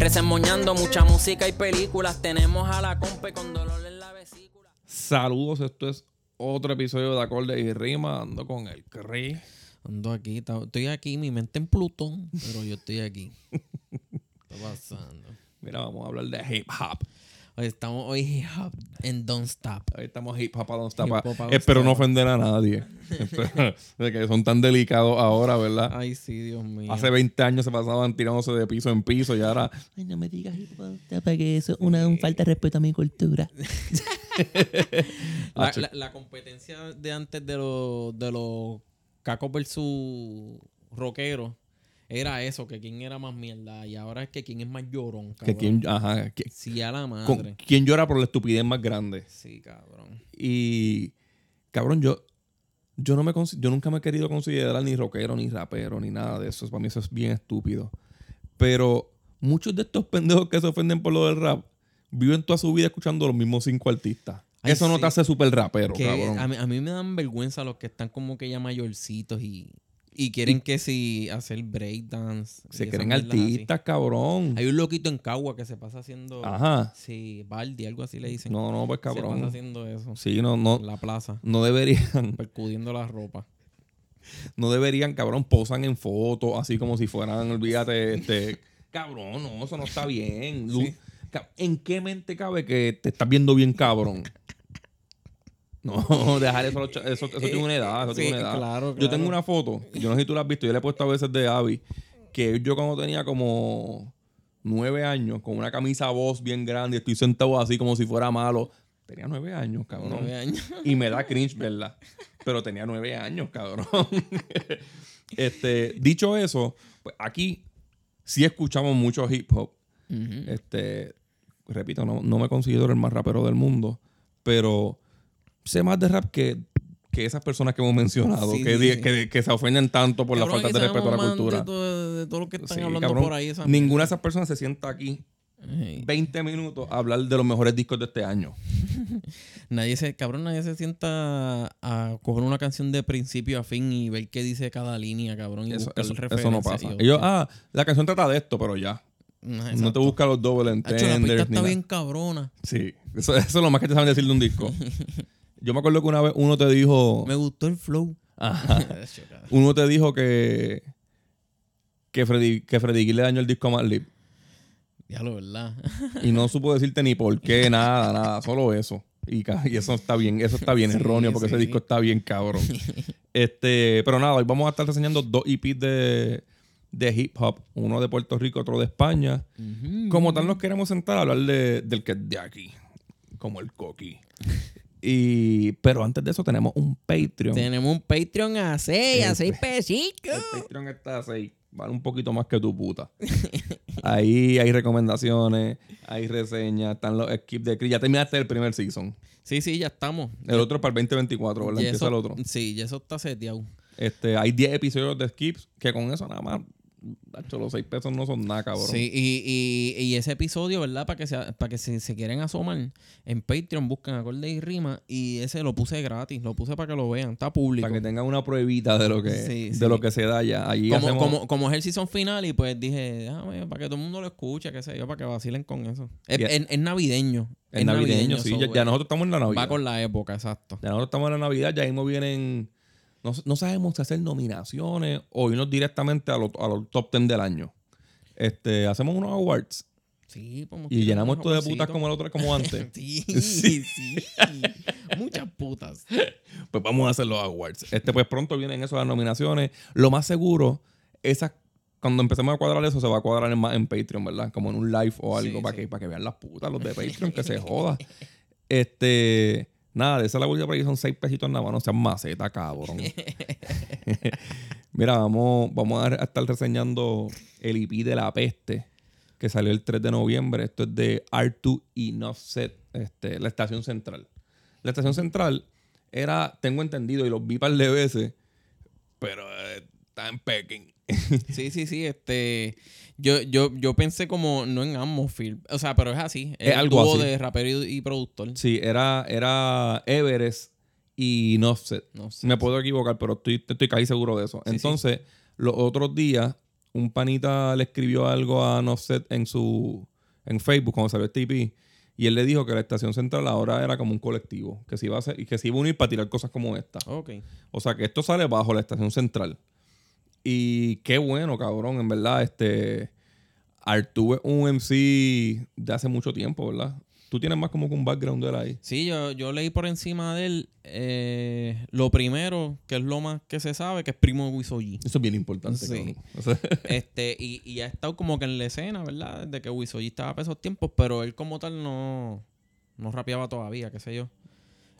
Resemoñando mucha música y películas. Tenemos a la compa con dolor en la vesícula. Saludos, esto es otro episodio de Acordes y Rima. Ando con el Cris. Ando aquí, estoy aquí, mi mente en Plutón, pero yo estoy aquí. ¿Qué está pasando? Mira, vamos a hablar de hip hop. Hoy estamos hoy hip hop en Don't Stop. Estamos hip hop a Don't Stop. A Espero no ofender a nadie. Que son tan delicados ahora, ¿verdad? Ay, sí, Dios mío. Hace 20 años se pasaban tirándose de piso en piso y ahora Ay, no me digas hip hop, para que eso es una un falta de respeto a mi cultura. la, la- la competencia de antes de los de los cacos versus rockeros era eso, que quién era más mierda. Y ahora es que quién es más llorón, que cabrón. quién, ajá, que- Sí, a la con- madre. quién llora por la estupidez más grande. Sí, cabrón. Y cabrón, yo yo no me yo nunca me he querido considerar ni rockero ni rapero ni nada de eso. Para mí eso es bien estúpido. Pero muchos de estos pendejos que se ofenden por lo del rap viven toda su vida escuchando los mismos cinco artistas. Ay, eso no te hace súper rapero, Que cabrón. a, mí, a mí me dan vergüenza los que están como que ya mayorcitos y, y quieren que si hacer breakdance. Se creen así. artistas, cabrón. Hay un loquito en Cagua que se pasa haciendo. Ajá. Sí, Baldi, algo así le dicen. No, no, pues Se pasa cabrón. haciendo eso. Sí, no, no, En la plaza, no deberían, percudiendo la ropa. no deberían, cabrón, posan en fotos así como si fueran, olvídate, este, cabrón, no, eso no está bien. Ca- ¿En qué mente cabe que te estás viendo bien, cabrón? No, dejar eso, eso, eso tiene una edad, eso Sí, tiene una edad. claro, Yo tengo una foto, yo no sé si tú la has visto, yo le he puesto a veces de Abby, que yo cuando tenía como nueve años, con una camisa voz bien grande, estoy sentado así como si fuera malo. Tenía nueve años, cabrón. Nueve años. Y me da cringe, ¿verdad? Pero tenía nueve años, cabrón. este, dicho eso, pues aquí sí escuchamos mucho hip hop. Este, repito, no, no me considero el más rapero del mundo, pero sé más de rap que, que esas personas que hemos mencionado, Sí, que, sí, di- sí. que, que se ofenden tanto por Cabrón, la falta de respeto a la cultura. De todo, de todo lo que están hablando cabrón. por ahí. esa Ninguna de esas personas se sienta aquí Ey. 20 minutos a hablar de los mejores discos de este año. Nadie se, cabrón, nadie se sienta a coger una canción de principio a fin y ver qué dice cada línea, cabrón. Y Eso, eso- eso no pasa. Y yo, Ellos, ah, la canción trata de esto, pero ya. no, No te busca los double Hacho, la pista entenders. está bien cabrona. Sí, eso, eso es lo más que te saben decir de un disco. Yo me acuerdo que una vez uno te dijo. Me gustó el flow. Ajá. Uno te dijo que. Que Freddy, que Freddy Gill le dañó el disco a Madlib. Diablo, ¿verdad? Y no supo decirte ni por qué, nada, nada. Solo eso. Y, eso está bien, eso está bien Sí, erróneo porque ese disco está bien cabrón. este, pero nada, hoy vamos a estar reseñando dos EPs de, de hip hop. Uno de Puerto Rico, otro de España. Como tal, nos queremos sentar a hablar de- del que es de aquí. Como el coqui. Y, pero antes de eso tenemos un Patreon. Tenemos un Patreon a 6, a El 6 pesitos. El Patreon está a 6. Vale un poquito más que tu puta. Ahí hay recomendaciones, hay reseñas, están los skips de Chris. Ya terminaste el primer season. Sí, sí, ya estamos. El otro es para el 2024, ¿verdad? Ya Empieza eso- el otro. Sí, ya eso está seteado. Este, hay 10 episodios de skips que con eso nada más. Tacho, los 6 pesos no son nada, cabrón. Sí, y, y, y ese episodio, ¿verdad? Para que, se, para que si se quieren asomar, en Patreon buscan acorde y rima. Y ese lo puse gratis, lo puse para que lo vean, está público. Para que tengan una pruebita de lo que, Sí, de sí. lo que se da ya. Allí como, hacemos- como, como es el season final, y pues dije, déjame, para que todo el mundo lo escuche, qué sé yo, para que vacilen con eso. Es, es- es navideño. es navideño, sí. so, Ya, ya nosotros estamos en la Navidad. Va con la época, exacto. Ya nosotros estamos en la Navidad, ya mismo vienen. No, no sabemos si hacer nominaciones o irnos directamente a los, a los top 10 del año. Este, hacemos unos awards Sí, podemos y tirar llenamos esto de putas como el otro, como antes. Sí, Sí. sí, Muchas putas. pues vamos a hacer los awards. Este, pues pronto vienen eso las nominaciones. Lo más seguro, esas, cuando empecemos a cuadrar eso, se va a cuadrar en, más en Patreon, ¿verdad? Como en un live o algo, Sí, para, sí. Que, para que vean las putas, los de Patreon, que se joda. Este. Nada, de esa la bolsa por ahí son seis pesitos nada más, no sean maceta, cabrón. Mira, vamos, vamos a estar reseñando el IP de la peste. que salió el 3 de noviembre. Esto es de R2 y Offset, este, la estación central. La estación central era, tengo entendido, y los vi par de veces, pero eh, está en Peking. Sí, sí, sí. Este, yo, yo, yo pensé como, no en Atmosphere. O sea, pero es así. Es el algo dúo así. de rapero y, y productor. Sí, era, era Everest y Offset. No sé. Me puedo equivocar, pero estoy, estoy casi seguro de eso. Sí, Entonces, los otros días, un panita le escribió algo a Offset en su en Facebook cuando salió este EP, y él le dijo que la estación central ahora era como un colectivo, que se iba a hacer, y que se iba a unir para tirar cosas como esta. Ok. O sea que esto sale bajo la estación central. Y qué bueno, cabrón, en verdad, este Artú es un MC de hace mucho tiempo, ¿verdad? Tú tienes más como que un background de él ahí. Sí, yo, yo leí por encima de él eh, lo primero, que es lo más que se sabe, que es primo de Wisoji. Eso es bien importante, Sí. cabrón. O sea, este, y, y ha estado como que en la escena, ¿verdad? Desde que Wisoji estaba para esos tiempos, pero él como tal no, no rapeaba todavía, qué sé yo.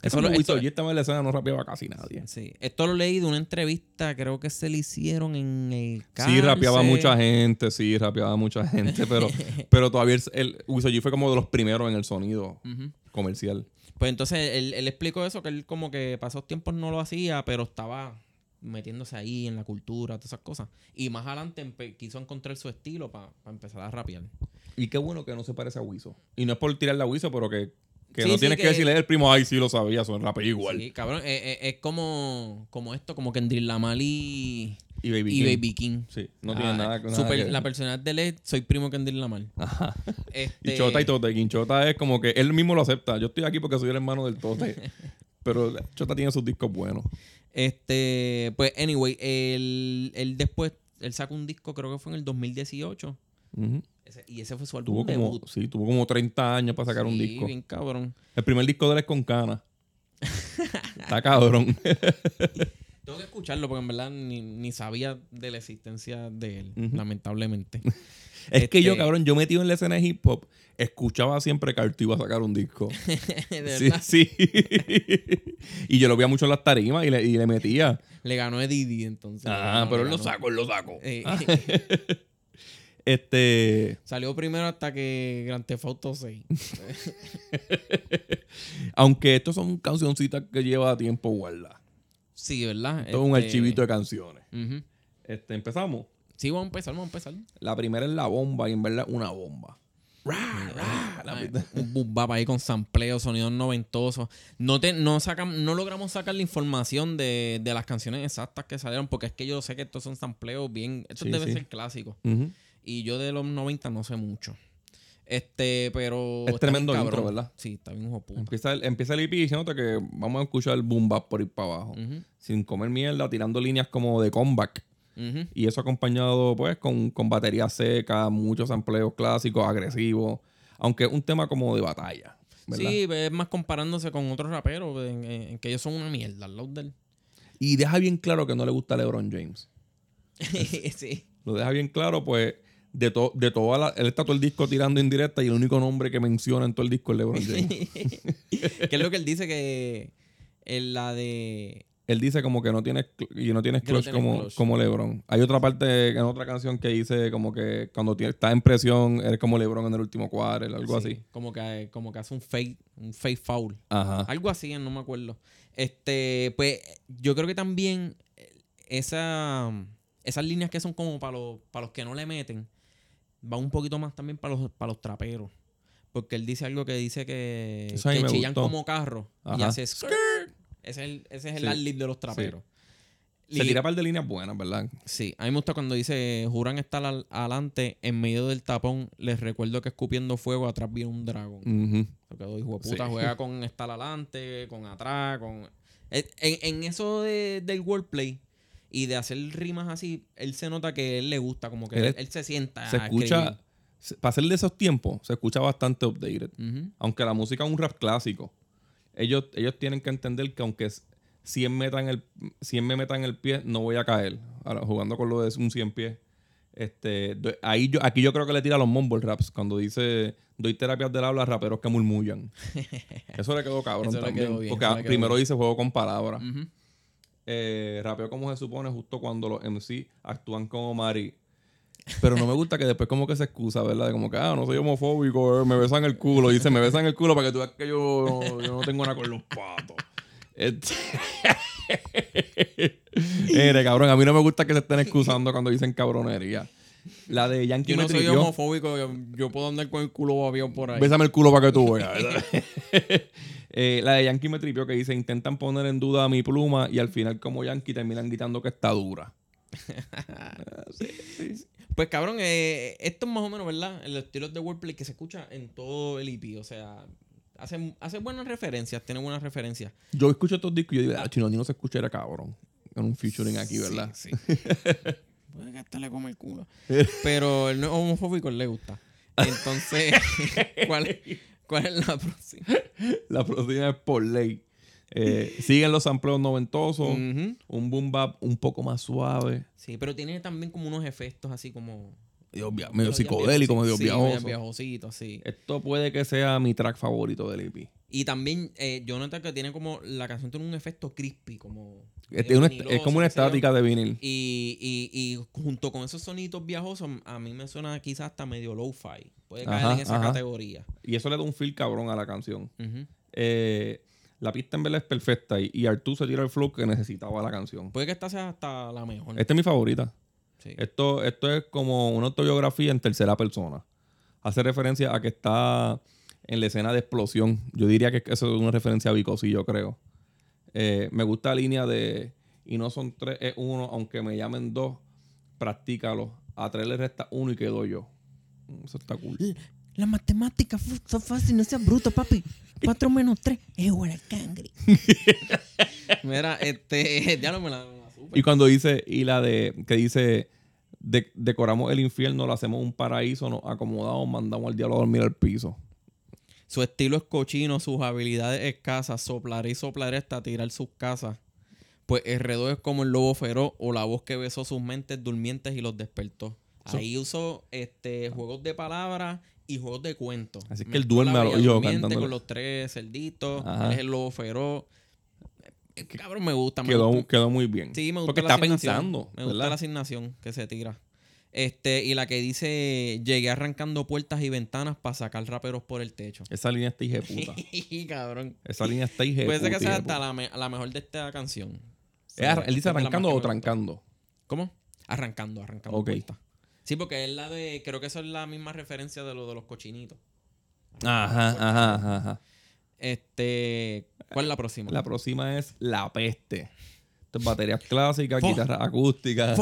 Eso Eso lo esto- Yo estaba en la escena, no rapeaba casi nadie. Sí, esto lo leí de una entrevista, creo que se le hicieron en el Sí, rapeaba Cárcel. mucha gente, sí, rapeaba mucha gente, pero, pero todavía el, el Wiso G fue como de los primeros en el sonido comercial. Pues entonces él, él explicó eso, que él como que para esos tiempos no lo hacía, pero estaba metiéndose ahí en la cultura, todas esas cosas. Y más adelante quiso encontrar su estilo para empezar a rapear. Y qué bueno que no se parece a Wiso. Y no es por tirarle a Wiso, pero que, que Sí, no sí, tienes que, que- decirle el primo, ay, sí lo sabía, son rapea igual. Sí, cabrón, eh, eh, es como, como esto, como Kendrick Lamar y, Y Baby y King. Baby King. Sí, no Ah, tiene nada, nada super- que ver. La personalidad de él es, soy primo Kendrick Lamar. Ajá. Este, Y Chota y Tote. Y Chota es como que él mismo lo acepta. Yo estoy aquí porque soy el hermano del Tote. pero Chota tiene sus discos buenos. Este, pues, anyway, él, él después, él sacó un disco, creo que fue en el 2018. Ujú. Ese- y ese fue su álbum Tuvo como, debut. sí, tuvo como 30 años para sacar un disco. bien cabrón. El primer disco de él es con Cana. Está cabrón. Tengo que escucharlo porque en verdad ni, ni sabía de la existencia de él, lamentablemente. Es que yo, Este- cabrón, yo metido en la escena de hip hop, escuchaba siempre que Artu iba a sacar un disco. de sí, verdad. sí. y yo lo veía mucho en las tarimas y le, y le metía. Le ganó a Didi entonces. Ah, pero él lo saco, él lo saco. Eh, Este. salió primero hasta que Grand Theft Auto 6. Aunque estos son cancioncitas que lleva tiempo guardar. Sí, ¿verdad? Todo un Este, archivito de canciones. Este, empezamos. Sí, vamos a empezar, vamos a empezar. La primera es la bomba y en verdad una bomba. Ra, ra, la Ay, pista- un bap ahí con sampleo, sonidos noventosos. No, te, no, sacan, no logramos sacar la información de, de las canciones exactas que salieron, porque es que yo sé que estos son sampleos bien. Estos Sí, deben sí. ser clásicos. Ujú. Y yo de los 90 no sé mucho. Este, pero. Es tremendo intro. ¿verdad? Sí, está bien hijo puta. Empieza el, empieza el EP nota que vamos a escuchar el boom bap por ir para abajo. Sin comer mierda, tirando líneas como de comeback. Y eso acompañado, pues, con, con batería seca, muchos empleos clásicos, agresivos. Aunque es un tema como de batalla. ¿verdad? Sí, es más comparándose con otros raperos en, en- en que ellos son una mierda al lado del. Y deja bien claro que no le gusta LeBron James. sí. Lo deja bien claro, pues, de, to, de toda la. Él está todo el disco tirando indirecta y el único nombre que menciona en todo el disco es LeBron James. que es lo que él dice que en la de Él dice como que no tienes y no tienes no clutch como, clutch. como LeBron. Hay otra parte en otra canción que dice como que cuando estás en presión eres como LeBron en el último quarter, algo sí, así. como que como que hace un fake un fake foul Ajá. algo así no me acuerdo este pues yo creo que también eh, esa esas líneas que son como para los para los que no le meten va un poquito más también para los para los traperos porque él dice algo que dice que, chillan gustó. como carro y hace skirt. ese es el, ese es el Sí. de los traperos Se tira un par de líneas buenas, ¿verdad? Sí, a mí me gusta cuando dice, juran estar al- adelante en medio del tapón. Les recuerdo que escupiendo fuego atrás viene un dragón. Ujú. Lo que hijo de puta, Sí. juega con estar adelante, con atrás, con... En, en eso de- del wordplay y de hacer rimas así, él se nota que él le gusta, como que Él se sienta Se escucha, se- para ser de esos tiempos, se escucha bastante updated. Aunque la música es un rap clásico. Ellos, ellos tienen que entender que aunque es 100 metas en el 100 me metan en el pie, no voy a caer. Ahora, jugando con lo de un 100 pies. Este, do- ahí yo, aquí yo creo que le tira los mumble raps cuando dice doy terapias del habla a raperos que murmullan. Eso le quedó cabrón también. quedó bien, porque quedó primero bien. dice juego con palabras. Ujú. Eh, rapeo como se supone justo cuando los MC actúan como Mari. Pero no me gusta que después como que se excusa, ¿verdad? De como que, ah, no soy homofóbico, eh, me besan el culo. Dice, me besan el culo para que tú veas que yo, yo no tengo nada con los patos. Este- Mire, cabrón, a mí no me gusta que se estén excusando cuando dicen cabronería. La de Yankee Yo me no soy homofóbico, yo, yo puedo andar con el culo babiado por ahí. Bésame el culo para que tú veas. Eh, la de Yankee me tripió que dice, intentan poner en duda mi pluma y al final como Yankee terminan gritando que está dura. Pues cabrón, eh, esto es más o menos, ¿verdad? El estilo de wordplay que se escucha en todo el EP. O sea, hace, hace buenas referencias, tiene buenas referencias. Yo escucho estos discos y yo digo, ah, chino, ni no se escucha era cabrón. En un featuring aquí, ¿verdad? Sí. Puede que hasta le come el culo. Pero el no es homofóbico le gusta. Entonces, ¿cuál, ¿cuál es la próxima? La próxima es por ley. Eh, siguen los sampleos noventosos, un boom bap un poco más suave, Sí, pero tiene también como unos efectos así como... medio, psicodélico, medio sí, medio viajoso. viajosito. Esto puede que sea mi track favorito del EP. Y también eh, yo noto que tiene como... La canción tiene un efecto crispy, como... Es, medio una- viniloso, es como una estática de vinil. Y, y, y junto con esos sonidos viajosos, a mí me suena quizás hasta medio low-fi. Puede caer Ajá, en esa ajá. categoría. Y eso le da un feel cabrón a la canción. Eh, la pista en verdad es perfecta y, y Artú se tira el flow que necesitaba la canción. Puede que esta sea hasta la mejor. Esta es mi favorita. Sí. Esto, esto es como una autobiografía en tercera persona. Hace referencia a que está en la escena de explosión. Yo diría que eso es una referencia a Vicosi, yo creo. Eh, me gusta la línea de y no son tres, es uno, aunque me llamen dos, practícalo. A tres le resta uno y quedo yo. Mm, Eso está cool. La matemática son fácil, no seas bruto, papi. 4 menos 3 es igual a cangre. Mira, este... ya no me la... Y cuando dice, y la de, que dice, de- decoramos el infierno, lo hacemos un paraíso, nos acomodamos, mandamos al diablo a dormir al piso. Su estilo es cochino, sus habilidades escasas, soplaré y soplaré hasta tirar sus casas. Pues Herredo es como el lobo feroz o la voz que besó sus mentes durmientes y los despertó. So- Ahí usó este, juegos de palabras y juegos de cuentos. Así que él duerme a los con los tres cerditos. Él es el lobo feroz. Eh, Cabrón, me gusta. me Quedó, gusta. quedó muy bien. Sí, me gusta Porque la está asignación. pensando, Me gusta ¿verdad? la asignación que se tira. Este, y la que dice, llegué arrancando puertas y ventanas para sacar raperos por el techo. Esa línea está hija puta. Cabrón. Esa línea está hija de Puede ser que sea hasta la, me- la mejor de esta canción. Es arran- él dice arrancando o trancando. ¿Cómo? Arrancando, arrancando Ok. puertas. Sí, porque es la de, creo que eso es la misma referencia de lo de los cochinitos. Ajá, ajá, ajá, ajá. Este, ¿cuál es la próxima? La próxima es La Peste. Esto es baterías clásicas, guitarras acústicas.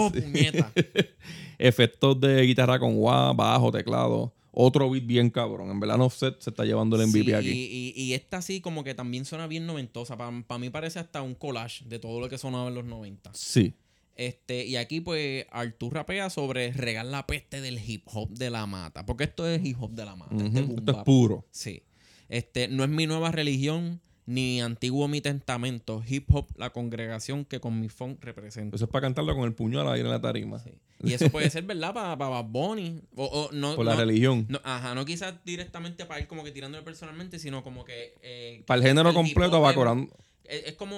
Efectos de guitarra con wah, bajo, teclado. Otro beat bien cabrón. En verdad, Offset se está llevando el MVP Sí, aquí. Y, y, y esta sí como que también suena bien noventosa. Para mí parece hasta un collage de todo lo que sonaba en los 90. Sí. Este, y aquí pues Artur rapea sobre regar la peste del hip hop de la mata. Porque esto es hip hop de la mata. este Esto es puro. Sí. Este, no es mi nueva religión, ni antiguo mi testamento. Hip hop, la congregación que con mi funk represento. Eso es para cantarlo con el puño al aire en la tarima. Sí. Y eso puede ser, ¿verdad? Para Bad Bunny. O, o no, Por la no- religión. no, ajá, no quizás directamente para ir como que tirándole personalmente, sino como que... eh, Para el género completo va corando. Es, es como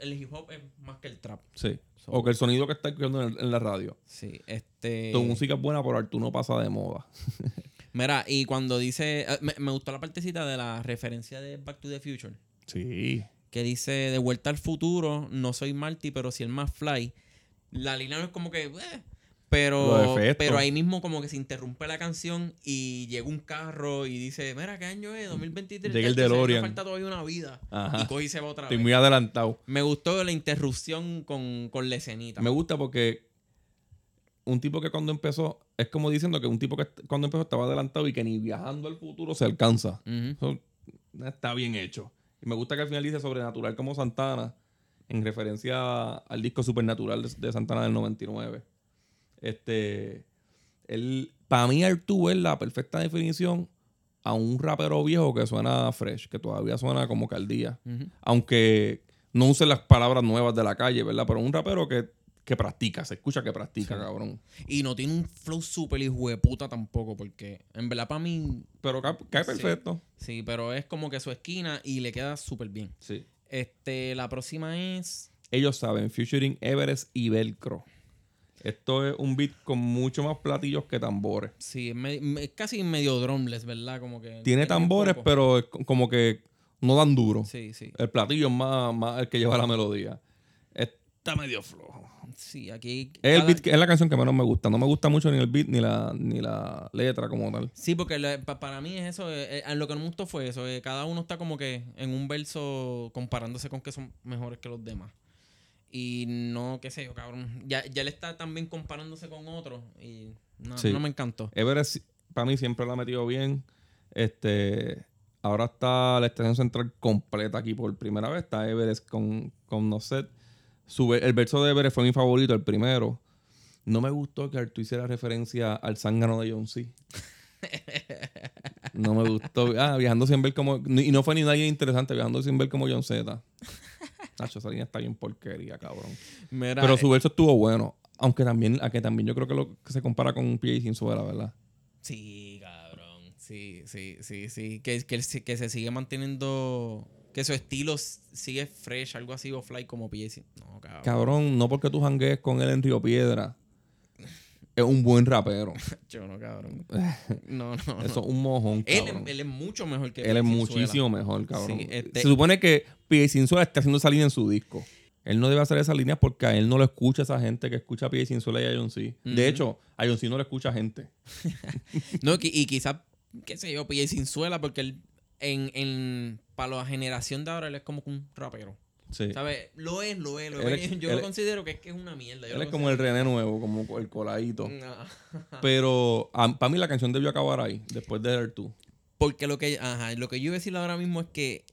el hip hop es más que el trap. Sí. So- O que el sonido que está escuchando en, en la radio. Sí, este... Tu música es buena, pero Artú no pasa de moda. Mira, y cuando dice... eh, Me, me gustó la partecita de la referencia de Back to the Future. Sí. Que dice, de vuelta al futuro, no soy Marty, pero si el más fly. La línea no es como que... eh, pero, pero ahí mismo como que se interrumpe la canción y llega un carro y dice, mira, ¿qué año es? 2023. Llega el DeLorean. falta todavía una vida. Ajá. Y coge y se va otra Estoy vez. muy adelantado. Me gustó la interrupción con, con la escenita. Me gusta porque un tipo que cuando empezó, es como diciendo que un tipo que cuando empezó estaba adelantado y que ni viajando al futuro se alcanza. Eso está bien hecho. Y me gusta que al final dice sobrenatural como Santana, en referencia al disco Supernatural de, de Santana del 99. Este, él, para mí Artú es la perfecta definición a un rapero viejo que suena fresh, que todavía suena como caldía. Ujú. Aunque no use las palabras nuevas de la calle, ¿verdad? Pero un rapero que, que practica, se escucha que practica, cabrón. Y no tiene un flow super hijo de puta tampoco, porque en verdad para mí, Pero cae, cae Sí. perfecto. sí, pero es como que su esquina y le queda súper bien. Esto es un beat con mucho más platillos que tambores. Sí, es, me- me- es casi medio drumless, ¿verdad? Como que Tiene tambores, pero es co- como que no dan duro. Sí, sí. El platillo es más, más el que lleva la melodía. Está medio flojo. Sí, aquí. Es, el beat que- es la canción que menos me gusta. No me gusta mucho ni el beat ni la, ni la letra como tal. Sí, porque la- pa- para mí es eso. eh, eh, lo que no me gustó fue eso. eh, cada uno está como que en un verso comparándose con que son mejores que los demás. Y no, qué sé yo, cabrón. Ya, ya él está también comparándose con otros. Y no, Sí. no me encantó. Everest, para mí, siempre la ha metido bien. Este, ahora está la estación central completa aquí por primera vez. Está Everest con, con No Set. Su el verso de Everest fue mi favorito, el primero. No me gustó que Artu hiciera referencia al zángano de John C. No me gustó. Ah, viajando sin ver como. Y no fue ni nadie interesante, viajando sin ver como John Z. Nacho, esa línea está bien porquería, cabrón. Mira, Pero eh, su verso estuvo bueno. Aunque también, a que también yo creo que lo que se compara con PJ Sinzuela, ¿verdad? Sí, cabrón. Sí, sí, sí, sí. Que, que, que se sigue manteniendo. Que su estilo sigue fresh, algo así, o fly como PJ. No, cabrón. Cabrón, no porque tú janguees con él en Río Piedra. Es un buen rapero. Yo no, cabrón. No, no. Eso es un mojón, Él, cabrón. es- él es mucho mejor que Él es muchísimo mejor, cabrón. Sí, este- Se supone que PJ Sinzuela está haciendo esa línea en su disco. Él no debe hacer esa línea porque a él no lo escucha esa gente que escucha a PJ Sinzuela y a John C. De hecho, a John C no le escucha gente. No, y quizás, qué sé yo, PJ Sinzuela, porque él, en, en, para la generación de ahora, él es como un rapero. Sí. ¿Sabes? Lo es, lo es, lo Él es. Yo él lo considero que es que es una mierda. yo Él es como el René nuevo, como el coladito. No. Pero para mí la canción debió acabar ahí, después de Air 2. Porque lo que, ajá, lo que yo iba a decir ahora mismo es que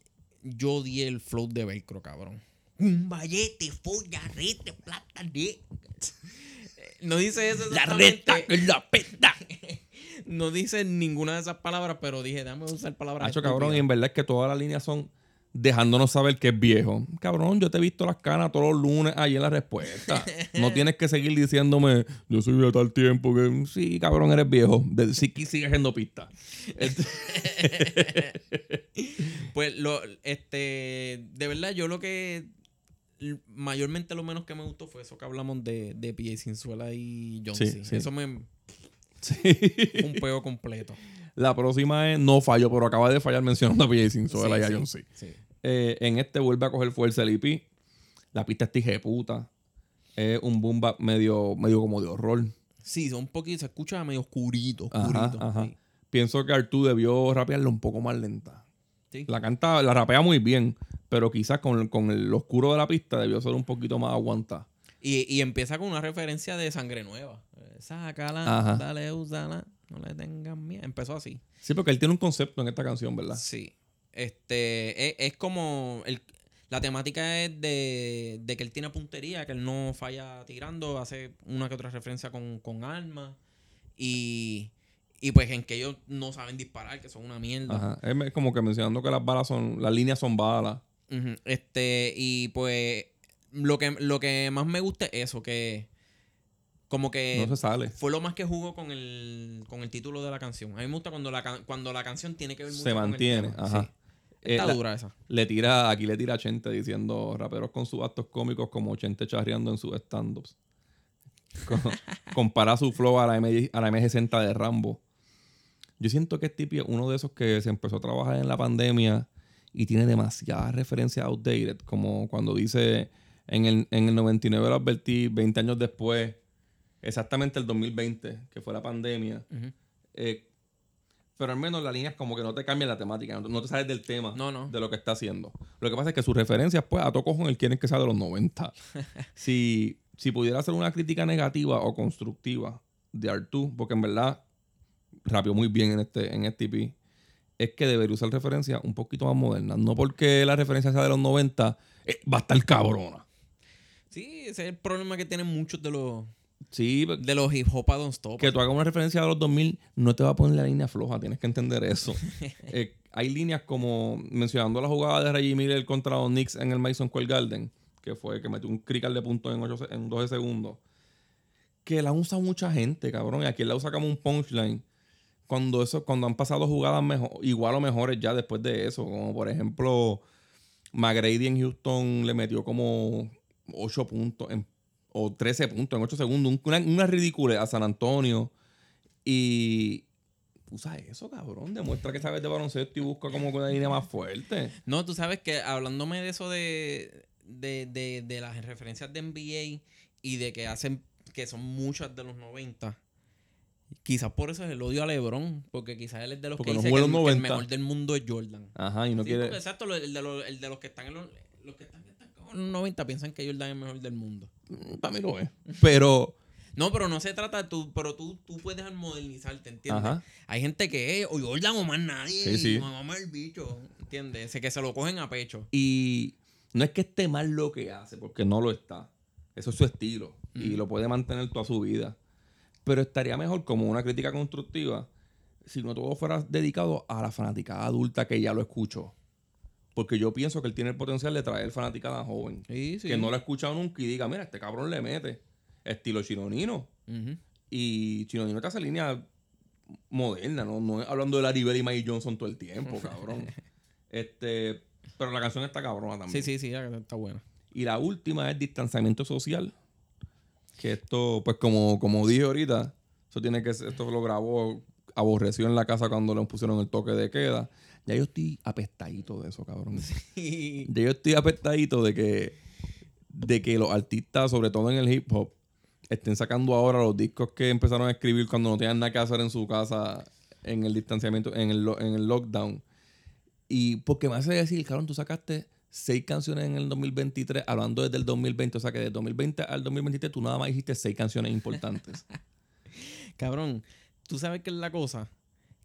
yo odié el flow de Velcro, cabrón. Un vallete, folla, rete, plata, de. No dice eso exactamente. la peta. No dice ninguna de esas palabras, pero dije, déjame usar palabras. Hacho, cabrón, y en verdad es que todas las líneas son dejándonos saber que es viejo. Cabrón, yo te he visto las canas todos los lunes ahí en la respuesta. No tienes que seguir diciéndome, yo soy de tal tiempo que sí, cabrón, eres viejo. De, sí, sigues haciendo pista. Este- Pues lo, este, de verdad, yo lo que mayormente lo menos que me gustó fue eso que hablamos de, de PJ Sinzuela y John Sí, sí. Eso me Sí. un peo completo. La próxima es No Fallo, pero acaba de fallar mencionando a PJ Sí. Eh, en este vuelve a coger fuerza el EP. La pista está hija de puta. Es un boom bap medio, medio como de horror. Sí, un poquito, se escucha medio oscurito, oscurito. ajá. Pienso que Artu debió rapearla un poco más lenta. La canta, la rapea muy bien, pero quizás con, con el oscuro de la pista debió ser un poquito más aguantada. Y, y empieza con una referencia de Sangre Nueva. Sácala, Ajá. dale, úsala, no le tengas miedo. Empezó así. Sí, porque él tiene un concepto en esta canción, ¿verdad? Sí. Este, es, es como. El, la temática es de, de que él tiene puntería, que él no falla tirando, hace una que otra referencia con, con armas. Y, y pues en que ellos no saben disparar, que son una mierda. Ajá. Es como que mencionando que las balas son, las líneas son balas. Este, y pues lo que, lo que más me gusta es eso, que como que No se sale. fue lo más que jugó con el, con el título de la canción. A mí me gusta cuando la, cuando la canción tiene que ver mucho Se con el mantiene. tema. Ajá. Sí. Eh, Está la- dura esa. le tira, aquí le tira a Chente diciendo raperos con sus actos cómicos como Chente charreando en sus stand-ups. Co- Compara su flow a la, M, a la M60 de Rambo. Yo siento que este tipo es uno de esos que se empezó a trabajar en la pandemia y tiene demasiadas referencias outdated, como cuando dice en el, en el 99 lo advertí, 20 años después, exactamente el 2020, que fue la pandemia. Eh, pero al menos la línea es como que no te cambia la temática, no, te sales del tema No, no. de lo que está haciendo. Lo que pasa es que sus referencias, pues, a todo cojón, él quiere que sea de los 90. si, si pudiera hacer una crítica negativa o constructiva de Artu, porque en verdad rapeó muy bien en este, en este EP, es que debería usar referencias un poquito más modernas. No porque la referencia sea de los 90, eh, va a estar cabrona. Sí, ese es el problema que tienen muchos de los, Sí, de los hip hop don't stop. que tú hagas una referencia de los 2000 no te va a poner la línea floja, tienes que entender eso. Eh, hay líneas como mencionando la jugada de Reggie Miller contra los Knicks en el Mason Square Garden, que fue que metió un crical de puntos en, ocho se- en 12 segundos, que la usa mucha gente, cabrón, y aquí la usa como un punchline. Cuando, eso, cuando han pasado jugadas mejor, igual o mejores ya después de eso, como por ejemplo, McGrady en Houston le metió como 8 puntos en o 13 puntos en 8 segundos. Un- Una, una ridícula a San Antonio. Y usa eso, cabrón. Demuestra que sabes de baloncesto y busca como una línea más fuerte. No, tú sabes que hablándome de eso de, de, de, de las referencias de NBA y de que hacen, que son muchas de los 90. Quizás por eso es el odio a LeBron, porque quizás él es de los Porque que dice que, el, los que el 90. mejor del mundo es Jordan. Ajá, y no Sí, quiere. porque exacto, el de, los, el de los que están en los, los que están 90 piensan que Jordan es el mejor del mundo. Para mí lo es. Pero. No, pero no se trata de tú, pero tú, tú puedes modernizarte, ¿entiendes? Ajá. Hay gente que es o Jordan o más nadie, Sí, sí. mamá el bicho, ¿entiendes? Que se lo cogen a pecho. Y no es que esté mal lo que hace, porque no lo está. Eso es su estilo. Y lo puede mantener toda su vida. Pero estaría mejor como una crítica constructiva si no todo fuera dedicado a la fanaticada adulta que ya lo escuchó. Porque yo pienso que él tiene el potencial de traer fanaticada joven. Sí, sí. Que no lo ha escuchado nunca y diga, mira, este cabrón le mete. Estilo Chinonino. Y Chinonino te hace línea moderna, ¿no? No es hablando de Larry Bird y Mike Johnson todo el tiempo, cabrón. este, pero la canción está cabrona también. Sí, sí, sí, está buena. Y la última es distanciamiento social. Que esto, pues como, como dije ahorita, eso tiene que ser- esto lo grabó, aborreció en la casa cuando le pusieron el toque de queda. Ya yo estoy apestadito de eso, cabrón. Ya yo estoy apestadito de que, de que los artistas, sobre todo en el hip hop, estén sacando ahora los discos que empezaron a escribir cuando no tenían nada que hacer en su casa en el distanciamiento, en el, en el lockdown. Y porque me hace decir, cabrón, tú sacaste seis canciones en el 2023, hablando desde el 2020, o sea que de 2020 al 2023 tú nada más dijiste seis canciones importantes. Cabrón, tú sabes qué es la cosa.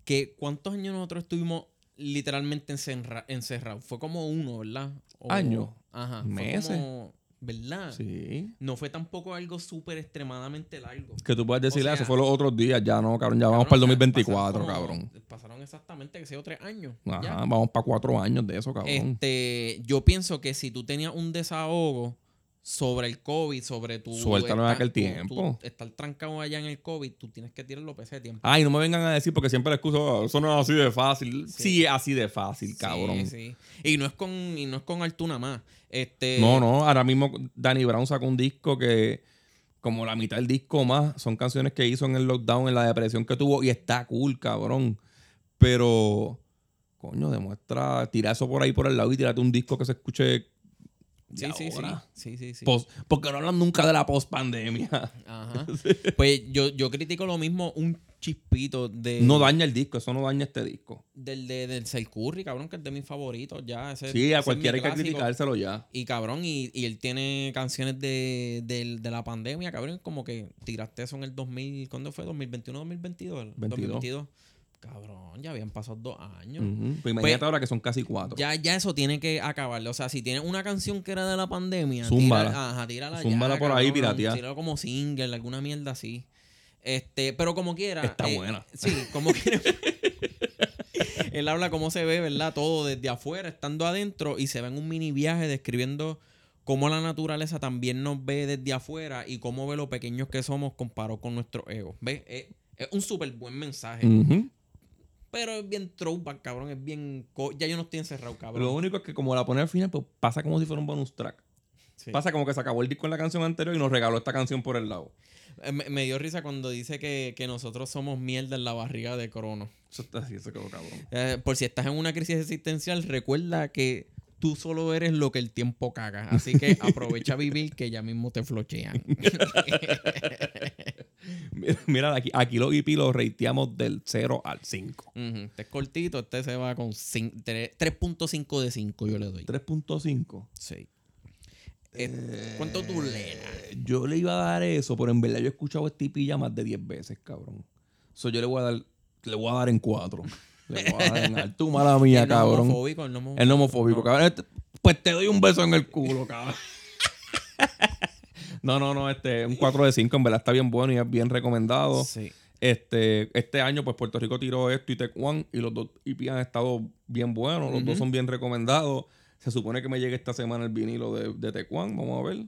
Que cuántos años nosotros estuvimos literalmente encerra- encerrados. Fue como uno, ¿verdad? O- Años. Ajá. fue Meses. como- ¿Verdad? sí. No fue tampoco algo súper extremadamente largo. Que tú puedes decirle, O "Ah, sea- eso fue los otros días, ya no, cabrón, ya vamos para el pasaron 2024, como- cabrón. Pasaron exactamente, que sé yo, tres años. Ajá, ya. vamos para cuatro años de eso, cabrón. Este, yo pienso que si tú tenías un desahogo sobre el COVID, sobre tu. Suéltalo en aquel tiempo. tu- estar trancado allá en el COVID, tú tienes que tirarlo para ese tiempo. Ay, no me vengan a decir porque siempre la excusa, "Ah, eso no es así de fácil. Sí, es así de fácil, cabrón. Sí, sí. Y no es con, y no es con Altuna más. Este, No, no, ahora mismo Danny Brown sacó un disco que como la mitad del disco más son canciones que hizo en el lockdown, en la depresión que tuvo y está cool, cabrón. Pero, coño, demuestra, tira eso por ahí por el lado y tírate un disco que se escuche Sí, sí, sí. ahora. Sí, sí, sí. Post- porque no hablan nunca de la post-pandemia. Ajá. Pues yo, yo critico lo mismo un chispito de. No daña el disco, eso no daña este disco. Del, de, del Sel Curry, cabrón, que es de mis favoritos ya. Ese- Sí, a cualquiera hay que criticárselo ya. Y cabrón, y, y él tiene canciones de, del- de la pandemia, cabrón, como que tiraste eso en el 2000, ¿cuándo fue? ¿2021 2022? 2022. Cabrón, ya habían pasado dos años. Ujú. Pues imagínate Pues, ahora que son casi cuatro. Ya, ya eso tiene que acabarle. O sea, si tienes una canción que era de la pandemia, Zúmbala. tira- ajá, tírala Zúmbala ya, por ahí, piratea. Tíralo como single, alguna mierda así. Este, pero como quiera. Está eh, buena. Sí, como quiera. Él habla cómo se ve, ¿verdad? Todo desde afuera, estando adentro, y se ve en un mini viaje describiendo cómo la naturaleza también nos ve desde afuera y cómo ve lo pequeños que somos comparado con nuestro ego. ¿Ves? Es, es un súper buen mensaje. Ujú. Pero es bien throwback, cabrón. Es bien. Ya yo no estoy encerrado, cabrón. Lo único es que como la pone al final, pues pasa como si fuera un bonus track. Sí. Pasa como que se acabó el disco en la canción anterior y nos regaló esta canción por el lado. Eh, Me, me dio risa cuando dice que, que nosotros somos mierda en la barriga de Crono. Eso está así, eso quedó cabrón. Eh, por si estás en una crisis existencial, recuerda que tú solo eres lo que el tiempo caga. Así que aprovecha a vivir que ya mismo te flochean. Mira, aquí, aquí los EP los rateamos del 0 al 5. Ujú, Este es cortito, este se va con cin- tre- 3.5 de 5 yo le doy. 3.5. Sí. Eh, ¿Cuánto tú le das? Yo le iba a dar eso, pero en verdad yo he escuchado este EP ya más de 10 veces, cabrón. So yo le voy a dar, le voy a dar en 4. Le voy a dar en alto, mala mía, El cabrón. homofóbico, el no homo- El homofóbico, no. cabrón. Este- Pues te doy un beso en el culo, cabrón. No, no, no, este, un 4 de 5, en verdad está bien bueno y es bien recomendado. Sí. Este, este año, pues Puerto Rico tiró esto y Tecuan y los dos EP han estado bien buenos, los dos son bien recomendados. Se supone que me llegue esta semana el vinilo de, de vamos a ver.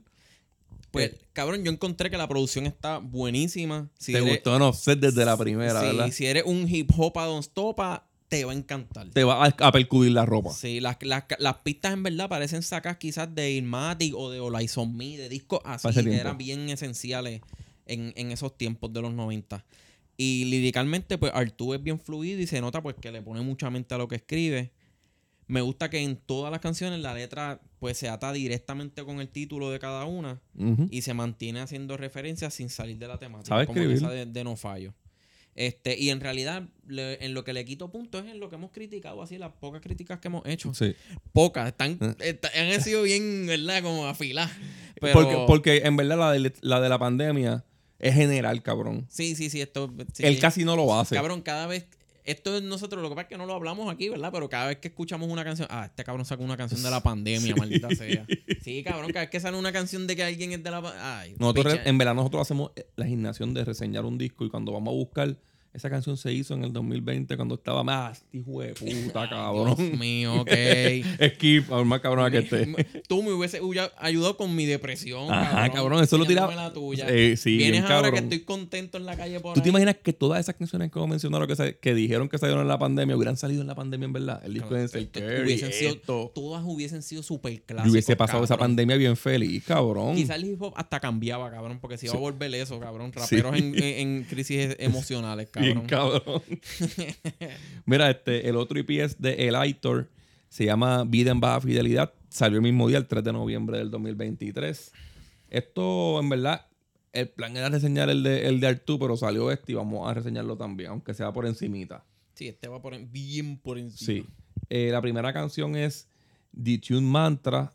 Pues, cabrón, yo encontré que la producción está buenísima. Si ¿Te eres- gustó No Offset desde la primera, Sí, verdad? si eres un hip hop a Don Stopa, te va a encantar. Te va a, a percudir la ropa. Sí, las, las, las pistas en verdad parecen sacas quizás de Ilmatic o de on Me, de discos así, que eran bien esenciales en, en esos tiempos de los 90. Y líricamente, pues Artú es bien fluido y se nota pues que le pone mucha mente a lo que escribe. Me gusta que en todas las canciones la letra pues se ata directamente con el título de cada una y se mantiene haciendo referencias sin salir de la temática. Sabe como esa de, de No Fallo. Este, y en realidad, le- en lo que le quito punto es en lo que hemos criticado, así las pocas críticas que hemos hecho. Sí. Pocas, están, Eh. está- han sido bien, ¿verdad? Como afiladas. Pero, Porque, porque en verdad la de, la de la pandemia es general, cabrón. Sí, sí, sí, esto. sí. Él casi no lo hace. Cabrón, cada vez. Esto es nosotros, lo que pasa es que no lo hablamos aquí, ¿verdad? Pero cada vez que escuchamos una canción, ah, este cabrón sacó una canción de la pandemia, maldita sea. Sí, cabrón, cada vez que sale una canción de que alguien es de la pandemia. Ay, Nosotros, picha. en verdad, nosotros hacemos eh, la asignación de reseñar un disco y cuando vamos a buscar, esa canción se hizo en el 2020 cuando estaba más, hijo de puta, cabrón. Dios mío, ok. Skip, a ver, más cabrón que esté. Tú me hubiese huya- ayudado con mi depresión. Ajá, cabrón, eso lo tiraba- la tuya. Eh, sí, Vienes bien ahora que cabrón. estoy contento en la calle por ¿Tú te imaginas que todas esas canciones que mencionaron que, se- que dijeron que salieron en la pandemia hubieran salido en la pandemia en verdad? El disco de hubiesen sido, todas hubiesen sido súper clásicas. hubiese pasado esa cabrón. pandemia bien feliz, cabrón. Quizás el hip hop hasta cambiaba, cabrón, porque se iba Sí. a volver eso, cabrón. Sí. Raperos en, en- en crisis emocionales, Bien cabrón. Mira, este, el otro EP es de El Aitor. Se llama Vida en Baja Fidelidad. Salió el mismo día, el 3 de noviembre del 2023. Esto, en verdad, el plan era reseñar el de, el de Artú, pero salió este y vamos a reseñarlo también, aunque sea por encimita. Sí, este va por en- bien por encima. Sí. Eh, la primera canción es The Tune Mantra.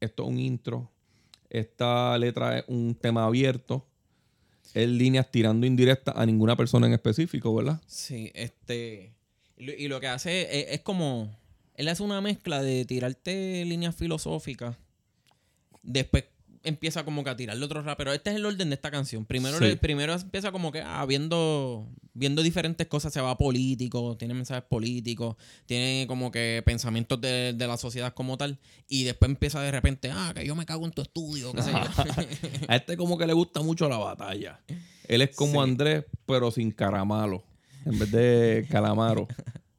Esto es un intro. Esta letra es un tema abierto. Es líneas tirando indirectas a ninguna persona en específico, ¿verdad? Sí, este. Y lo, que hace es, es como. Él hace una mezcla de tirarte líneas filosóficas. Después empieza como que a tirarle otro rap. Pero este es el orden de esta canción. Primero, Sí. le- primero empieza como que ah, viendo, viendo diferentes cosas. Se va político, tiene mensajes políticos, tiene como que pensamientos de, de la sociedad como tal. Y después empieza de repente, ah, que yo me cago en tu estudio, qué sé yo. A este como que le gusta mucho la batalla. Él es como Sí. Andrés, pero sin caramalo. En vez de calamaro.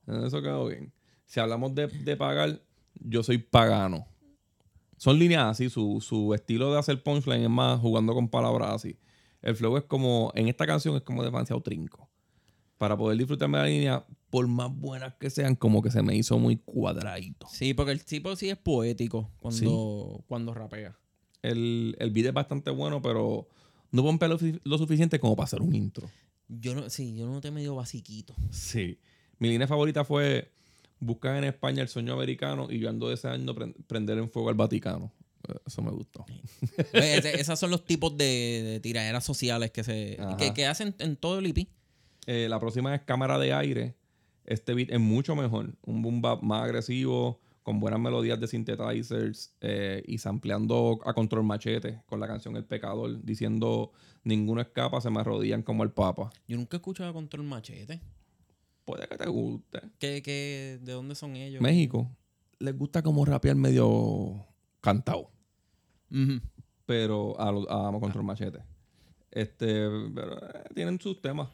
Eso quedó bien. Si hablamos de, de pagar, yo soy pagano. Son líneas así. Su, su estilo de hacer punchline es más jugando con palabras así. El flow es como, en esta canción es como demasiado trinco. Para poder disfrutarme de la línea, por más buenas que sean, como que se me hizo muy cuadradito. sí, porque el tipo sí es poético cuando, cuando rapea. El, el beat es bastante bueno, pero no pompea lo, lo suficiente como para hacer un intro. Yo no, sí, yo no te medio basiquito. Sí. Mi línea favorita fue buscar en España el sueño americano y yo ando deseando pren- prender en fuego al Vaticano. Eh, Eso me gustó. Pues, esos son los tipos de, de tiraderas sociales que se que hacen en todo el IP. Eh, la próxima es cámara de aire. Este beat es mucho mejor. Un boom bap más agresivo, con buenas melodías de synthesizers eh, y sampleando a control machete con la canción El Pecador, diciendo ninguno escapa, se me arrodillan como el Papa. Yo nunca he escuchado a Control Machete. Puede que te guste. ¿Qué, qué, ¿De dónde son ellos? México les gusta como rapear medio cantado, pero a, lo- a Control Machete. Este, pero eh, tienen sus temas.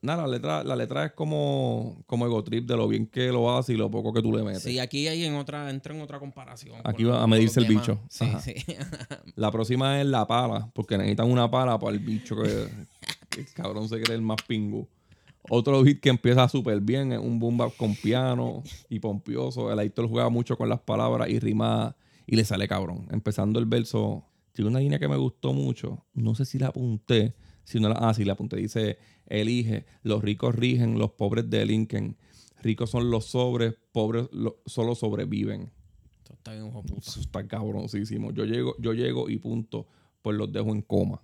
Nada, la letra, la letra es como, como ego trip de lo bien que lo hace y lo poco que tú le metes. Sí, aquí hay en otra, entra en otra comparación. Aquí va a medirse el bicho. Sí, sí. La próxima es la pala, porque necesitan una pala para el bicho que, que el cabrón se cree el más pingu. Otro beat que empieza súper bien es un boom bap con piano y pompioso. El editor juega mucho con las palabras y rima y le sale cabrón. Empezando el verso, tiene una línea que me gustó mucho. No sé si la apunté. Si no la, ah, sí, la apunté. Dice, elige, los ricos rigen, los pobres delinquen. Ricos son los sobres, pobres lo- solo sobreviven. Esto está bien. Eso está cabroncísimo. Yo llego, yo llego y punto, pues los dejo en coma.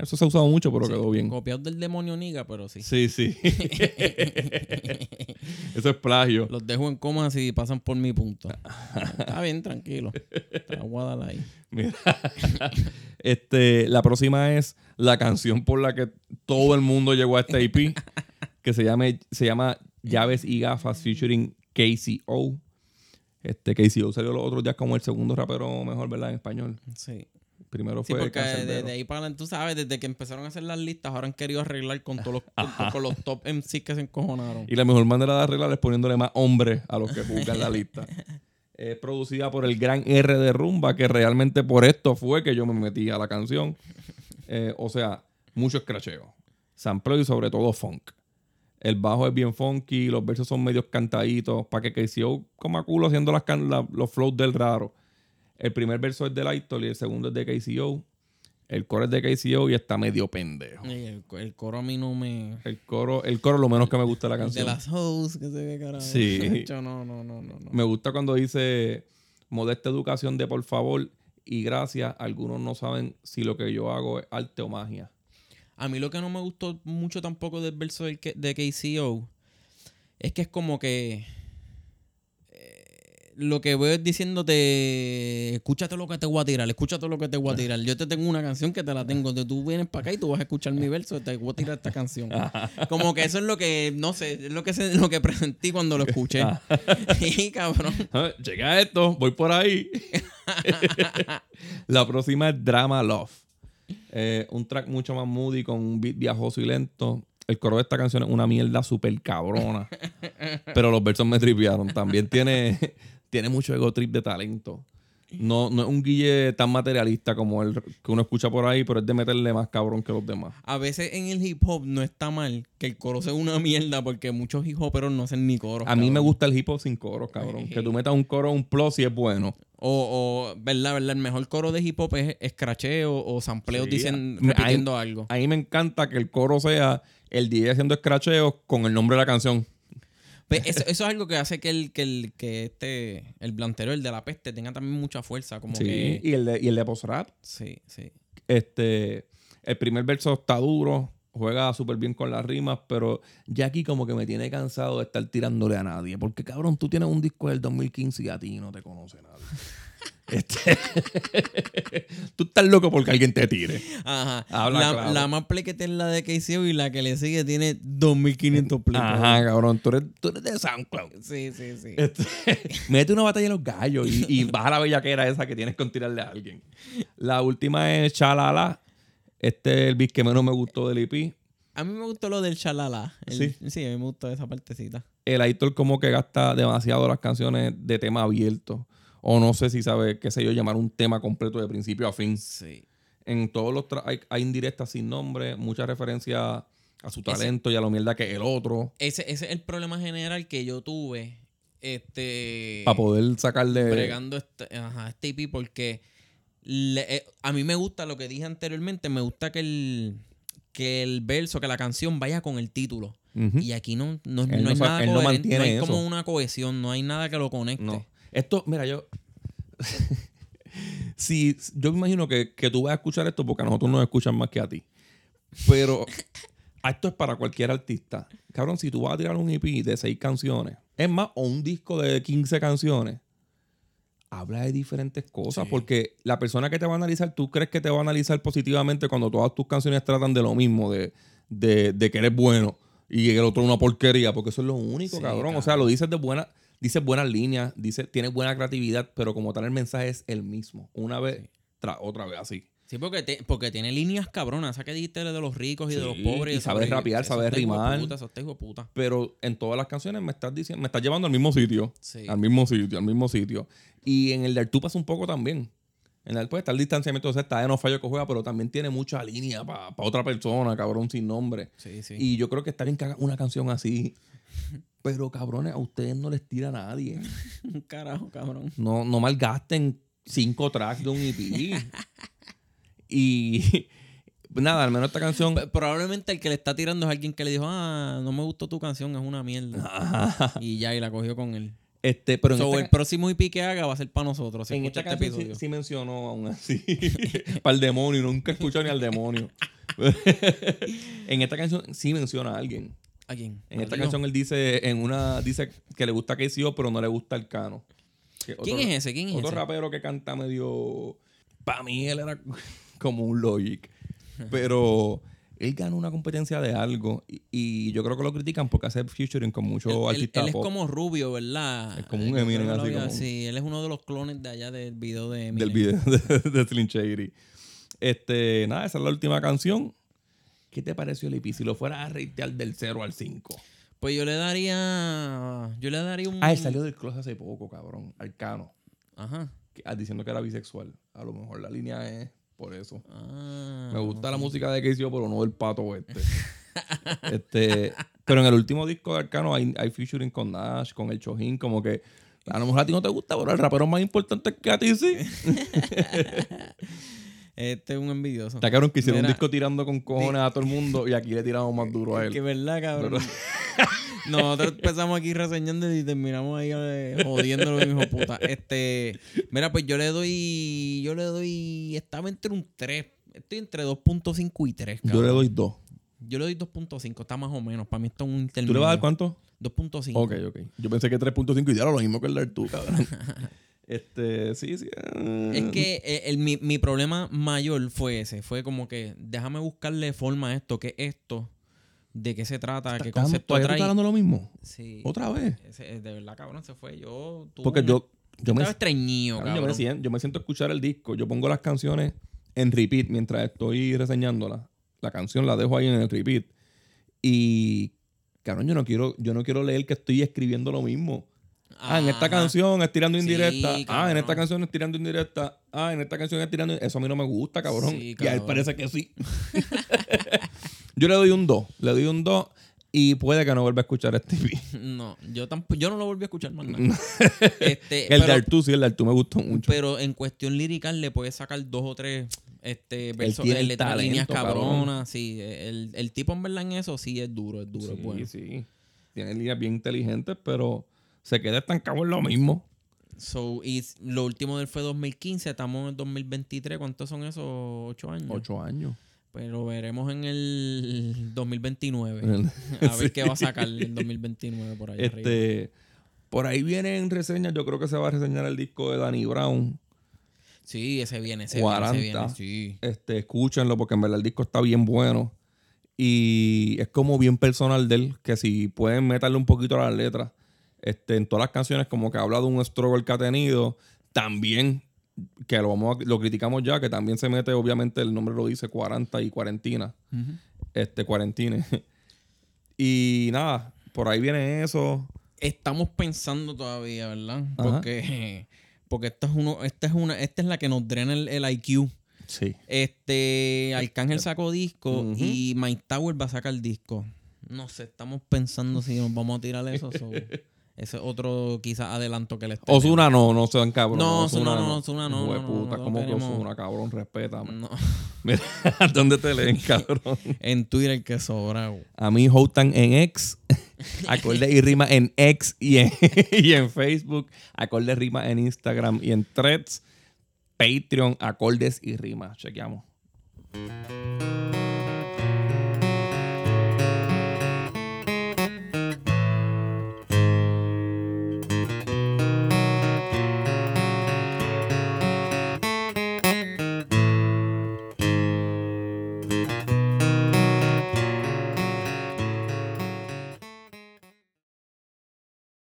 Eso se ha usado mucho, pero Sí, quedó bien. Copiado del demonio Niga, pero sí. Sí, sí. Eso es plagio. Los dejo en coma si pasan por mi punto. Está bien, tranquilo. Dar ahí. Mira. este, la próxima es la canción por la que todo el mundo llegó a este IP, que se llama, se llama Llaves y Gafas featuring KCO. Este KCO salió los otros días como el segundo rapero mejor, ¿verdad? En español. Sí. Primero Sí, fue porque de, Canserbero. de ahí para adelante, tú sabes, desde que empezaron a hacer las listas, ahora han querido arreglar con todos los, con, con los top MCs que se encojonaron. Y la mejor manera de arreglar es poniéndole más hombres a los que juzgan la lista. Es producida por el gran R de Rumba, que realmente por esto fue que yo me metí a la canción. Eh, o sea, mucho escracheo. Sampleo y sobre todo funk. El bajo es bien funky, los versos son medios cantaditos, para que KCO coma culo haciendo las can- la- los flows del raro. El primer verso es de Lightol y el segundo es de KCO. El coro es de KCO y está medio pendejo. El, el coro a mí no me... El coro, el coro lo menos que me gusta de la De canción. las hoes, que se ve carajo. Sí. Yo, no, no, no, no. no. Me gusta cuando dice modesta educación de por favor y gracias. Algunos no saben si lo que yo hago es arte o magia. A mí lo que no me gustó mucho tampoco del verso de KCO es que es como que lo que voy es diciéndote, escúchate lo que te voy a tirar, escúchate lo que te voy a tirar. Yo te tengo una canción que te la tengo, de tú vienes para acá y tú vas a escuchar mi verso, te voy a tirar esta canción. Como que eso es lo que, no sé, es lo que, se- lo que presentí cuando lo escuché. y cabrón. Ah, Llega esto, voy por ahí. La próxima es Drama Love. Eh, un track mucho más moody con un beat viajoso y lento. El coro de esta canción es una mierda súper cabrona. pero los versos me tripearon. También tiene, tiene mucho ego trip de talento. No, no es un guille tan materialista como el que uno escucha por ahí, pero es de meterle más cabrón que los demás. A veces en el hip hop no está mal que el coro sea una mierda porque muchos hip hoperos no hacen ni coros. A mí me gusta el hip hop sin coros, cabrón. Que tú metas un coro, un plus y es bueno. O, o, ¿verdad, verdad? El mejor coro de hip hop es escracheo o sampleos Sí, dicen, a- repitiendo algo. A mí me encanta que el coro sea el DJ haciendo escracheos con el nombre de la canción. Pues eso, eso es algo que hace que el, que el, que este, el blantero, el de la peste, tenga también mucha fuerza. Como Sí. que. Y el de, y el de post-rap. Sí, sí. Este, el primer verso está duro, juega súper bien con las rimas, pero ya aquí como que me tiene cansado de estar tirándole a nadie. Porque cabrón, tú tienes un disco del 2015 y a ti no te conoce nadie. Este, tú estás loco porque alguien te tire. Ajá. Habla la, claro. la más play que tiene la de KCO y la que le sigue tiene 2500 play. Ajá, cabrón, tú eres, tú eres de SoundCloud. Sí, sí, sí. Este, mete una batalla de los gallos y, y baja la bellaquera esa que tienes con tirarle a alguien. La última es Chalala. Este es el beat que menos me gustó del EP. A mí me gustó lo del chalala. El- Sí. Sí, a mí me gustó esa partecita. El Aitor como que gasta demasiado las canciones de tema abierto. O no sé si sabe, qué sé yo, llamar un tema completo de principio a fin. Sí. En todos los hay, hay indirectas sin nombre, mucha referencia a su talento y a lo mierda que el otro. Ese, ese es el problema general que yo tuve. Este. Para poder sacarle. bregando este, ajá, este porque le- eh, a mí me gusta lo que dije anteriormente, me gusta que el, que el verso, que la canción vaya con el título. Y aquí no, no, no hay nada él no coherente, no, mantiene hay como una cohesión, no hay nada que lo conecte. No. Esto, mira, yo. si yo me imagino que, que tú vas a escuchar esto porque a nosotros nos escuchan más que a ti. Pero esto es para cualquier artista. Cabrón, si tú vas a tirar un EP de seis canciones, es más, o un disco de 15 canciones, habla de diferentes cosas. Porque la persona que te va a analizar, tú crees que te va a analizar positivamente cuando todas tus canciones tratan de lo mismo, de, de, de que eres bueno y el otro una porquería, porque eso es lo único, Sí, cabrón. O sea, lo dices de buena, dices buenas líneas, dices, tienes buena creatividad, pero como tal el mensaje es el mismo. Una vez tras otra vez así. Sí, porque, te- porque tiene líneas cabronas. Esa que dijiste de los ricos y de los pobres. y eso sabe está- rapear, eso sabe está hijo de rimar. puta, de puta. Pero en todas las canciones me estás diciendo, me estás llevando al mismo sitio. Sí. Al mismo sitio, al mismo sitio. Y en el de tú pasa un poco también. En el pues está el distanciamiento, o sea, está de no fallo que juega, pero también tiene mucha línea para otra persona, cabrón, sin nombre. Sí, sí. Y yo creo que está bien que hagan una canción así. Pero cabrones, a ustedes no les tira a nadie. Un carajo, cabrón. No, no malgasten cinco tracks de un EP. y nada, al menos esta canción. Probablemente el que le está tirando es alguien que le dijo, ah, no me gustó tu canción, es una mierda. y ya, y la cogió con él. Este, pero en So, el próximo IP que haga va a ser para nosotros. Si en esta este canción sí, episodio. sí mencionó aún así. para el demonio, nunca escuchó ni al demonio. en esta canción sí menciona a alguien. ¿A quién? En esta canción él dice, en una, dice que le gusta KCO, pero no le gusta el cano. ¿Quién es ese? ¿Quién es Otro ese? rapero que canta medio. Para mí él era como un Logic. Pero él ganó una competencia de algo. Y, y yo creo que lo critican porque hace featuring con muchos él- artistas él es pop. como rubio, ¿verdad? Es como un Eminem así como- Sí, él es uno de los clones de allá del video de Eminem. del video de, de Slim Shady. Este, nada, esa es la última canción. ¿Qué te pareció el EP? Si lo fuera a ratear del 0 al 5. Pues yo le daría. Yo le daría un. Ah, él salió del closet hace poco, cabrón. Arcano. Ajá. que- ah, diciendo que era bisexual. A lo mejor la línea es por eso. Ah, Me gusta la música de Casey, pero no del pato este. este. Pero en el último disco de Arcano hay, hay featuring con Nash, con el Chojín, como que a lo mejor a ti no te gusta, pero el rapero más importante es que a ti sí. Este es un envidioso. Está cabrón que hicieron un disco tirando con cojones a todo el mundo y aquí le tiramos más duro a Que él. verdad, cabrón. Nosotros empezamos aquí reseñando y terminamos ahí eh, jodiendo lo mismo puta. Este, mira, pues yo le doy, yo le doy, estaba entre un 3, estoy entre 2.5 y 3, Yo cabrón. le doy dos. Yo le doy 2.5, está más o menos, para mí está un intermedio. ¿Tú le vas a dar cuánto? 2.5. Ok, ok. Yo pensé que 3.5 y ya lo mismo que el de tú, cabrón. este, sí, sí. eh. Es que eh, el- mi, mi problema mayor fue ese. Fue como que déjame buscarle forma a esto, qué es esto, de qué se trata, qué ¿Estás- concepto ¿Todavía tú trae. estás hablando lo mismo? Sí. ¿Otra vez? Ese- de verdad, cabrón, se fue. Yo tuve Porque un- yo, yo me estaba estreñido, Cabrón, yo, me siento, yo me siento a escuchar el disco. Yo pongo las canciones en repeat mientras estoy reseñándola. La canción la dejo ahí en el repeat. Y, cabrón, yo no quiero, yo no quiero leer que estoy escribiendo lo mismo. Ah, en esta Ajá. canción es tirando Sí, indirecta. ah, en esta canción es tirando indirecta. Ah, en esta canción es tirando. Eso a mí no me gusta, cabrón. Sí, y a él parece que sí. yo le doy un 2. Le doy un 2 y puede que no vuelva a escuchar este EP. No, yo tampoco, yo no lo volví a escuchar más nada. este, El pero, de Artú, sí, el de Artú me gustó mucho. pero en cuestión lirical le puedes sacar dos o tres este, versos, el líneas cabrón. cabronas. Sí, el, el tipo en verdad en eso sí es duro, es duro, es sí, bueno. sí. Tiene líneas bien inteligentes, pero se queda estancado en lo mismo. So, y lo último del fue 2015, estamos en 2023. ¿Cuántos son esos? ¿Ocho años? Ocho años. Pero veremos en el 2029. A ver Sí. qué va a sacar en 2029 por ahí arriba. Este, por ahí vienen reseñas. Yo creo que se va a reseñar el disco de Danny Brown. Sí, ese viene, ese 40. viene, ese viene. Sí. Este, escúchenlo porque en verdad el disco está bien bueno. Y es como bien personal de él, que si pueden meterle un poquito a las letras. Este, en todas las canciones como que habla de un struggle que ha tenido. También, que lo, vamos a- lo criticamos ya, que también se mete, obviamente el nombre lo dice, 40 y cuarentina. Este, cuarentine. y nada, por ahí viene eso. Estamos pensando todavía, ¿verdad? Ajá. Porque, porque esta es uno, esta es una, esta es la que nos drena el, el IQ. Sí. Este, Arcángel sacó disco y Mike Tower va a sacar disco. No sé, estamos pensando si nos vamos a tirar eso. so, ese es otro quizás adelanto que les tenemos. Osuna no, no sean cabrón. No, Ozuna no, Ozuna no, de no, no, puta, no ¿cómo que queremos- Ozuna, cabrón? Respétame. No. Mira, ¿dónde te leen, cabrón? En Twitter que sobra. A mí Houtan en X, acorde y rima en X y en, y en Facebook, acorde rima en Instagram y en Threads, Patreon, acordes y rima. Chequeamos.